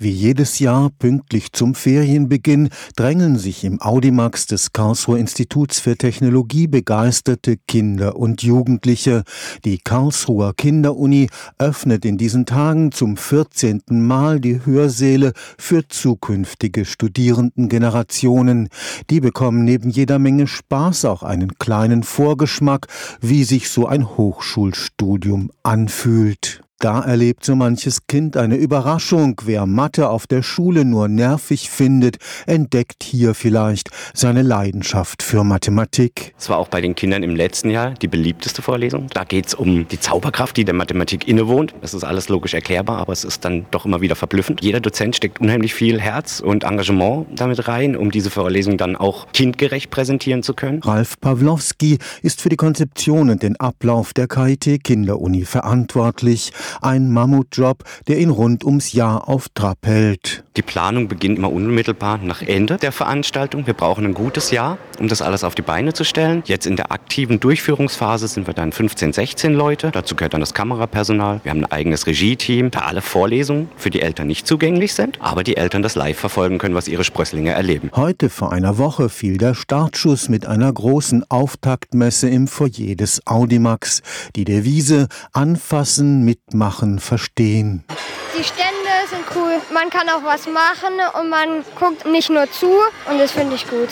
Wie jedes Jahr pünktlich zum Ferienbeginn drängeln sich im Audimax des Karlsruher Instituts für Technologie begeisterte Kinder und Jugendliche. Die Karlsruher Kinderuni öffnet in diesen Tagen zum 14. Mal die Hörsäle für zukünftige Studierendengenerationen. Die bekommen neben jeder Menge Spaß auch einen kleinen Vorgeschmack, wie sich so ein Hochschulstudium anfühlt. Da erlebt so manches Kind eine Überraschung. Wer Mathe auf der Schule nur nervig findet, entdeckt hier vielleicht seine Leidenschaft für Mathematik. Es war auch bei den Kindern im letzten Jahr die beliebteste Vorlesung. Da geht es um die Zauberkraft, die der Mathematik innewohnt. Das ist alles logisch erklärbar, aber es ist dann doch immer wieder verblüffend. Jeder Dozent steckt unheimlich viel Herz und Engagement damit rein, um diese Vorlesung dann auch kindgerecht präsentieren zu können. Ralf Pawlowski ist für die Konzeption und den Ablauf der KIT Kinderuni verantwortlich. Ein Mammutjob, der ihn rund ums Jahr auf Trab hält. Die Planung beginnt immer unmittelbar nach Ende der Veranstaltung. Wir brauchen ein gutes Jahr, um das alles auf die Beine zu stellen. Jetzt in der aktiven Durchführungsphase sind wir dann 15, 16 Leute. Dazu gehört dann das Kamerapersonal. Wir haben ein eigenes Regie-Team, da alle Vorlesungen für die Eltern nicht zugänglich sind, aber die Eltern das live verfolgen können, was ihre Sprösslinge erleben. Heute vor einer Woche fiel der Startschuss mit einer großen Auftaktmesse im Foyer des Audimax. Die Devise Anfassen, mitmachen, verstehen. Die Stände sind cool. Man kann auch was machen und man guckt nicht nur zu und das finde ich gut.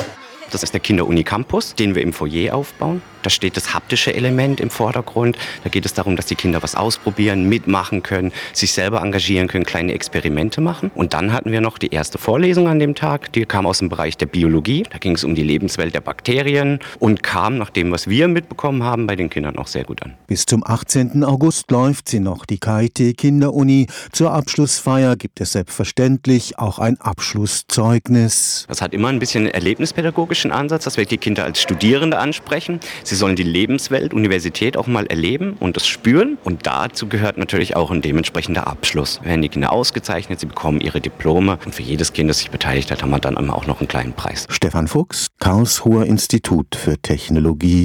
Das ist der Kinderuni Campus, den wir im Foyer aufbauen. Da steht das haptische Element im Vordergrund. Da geht es darum, dass die Kinder was ausprobieren, mitmachen können, sich selber engagieren können, kleine Experimente machen. Und dann hatten wir noch die erste Vorlesung an dem Tag. Die kam aus dem Bereich der Biologie. Da ging es um die Lebenswelt der Bakterien und kam nach dem, was wir mitbekommen haben, bei den Kindern auch sehr gut an. Bis zum 18. August läuft sie noch, die KIT Kinderuni. Zur Abschlussfeier gibt es selbstverständlich auch ein Abschlusszeugnis. Das hat immer ein bisschen einen erlebnispädagogischen Ansatz, dass wir die Kinder als Studierende ansprechen. Sie sollen die Lebenswelt, Universität auch mal erleben und das spüren. Und dazu gehört natürlich auch ein dementsprechender Abschluss. Werden die Kinder ausgezeichnet, sie bekommen ihre Diplome und für jedes Kind, das sich beteiligt hat, haben wir dann immer auch noch einen kleinen Preis. Stefan Fuchs, Karlsruher Institut für Technologie.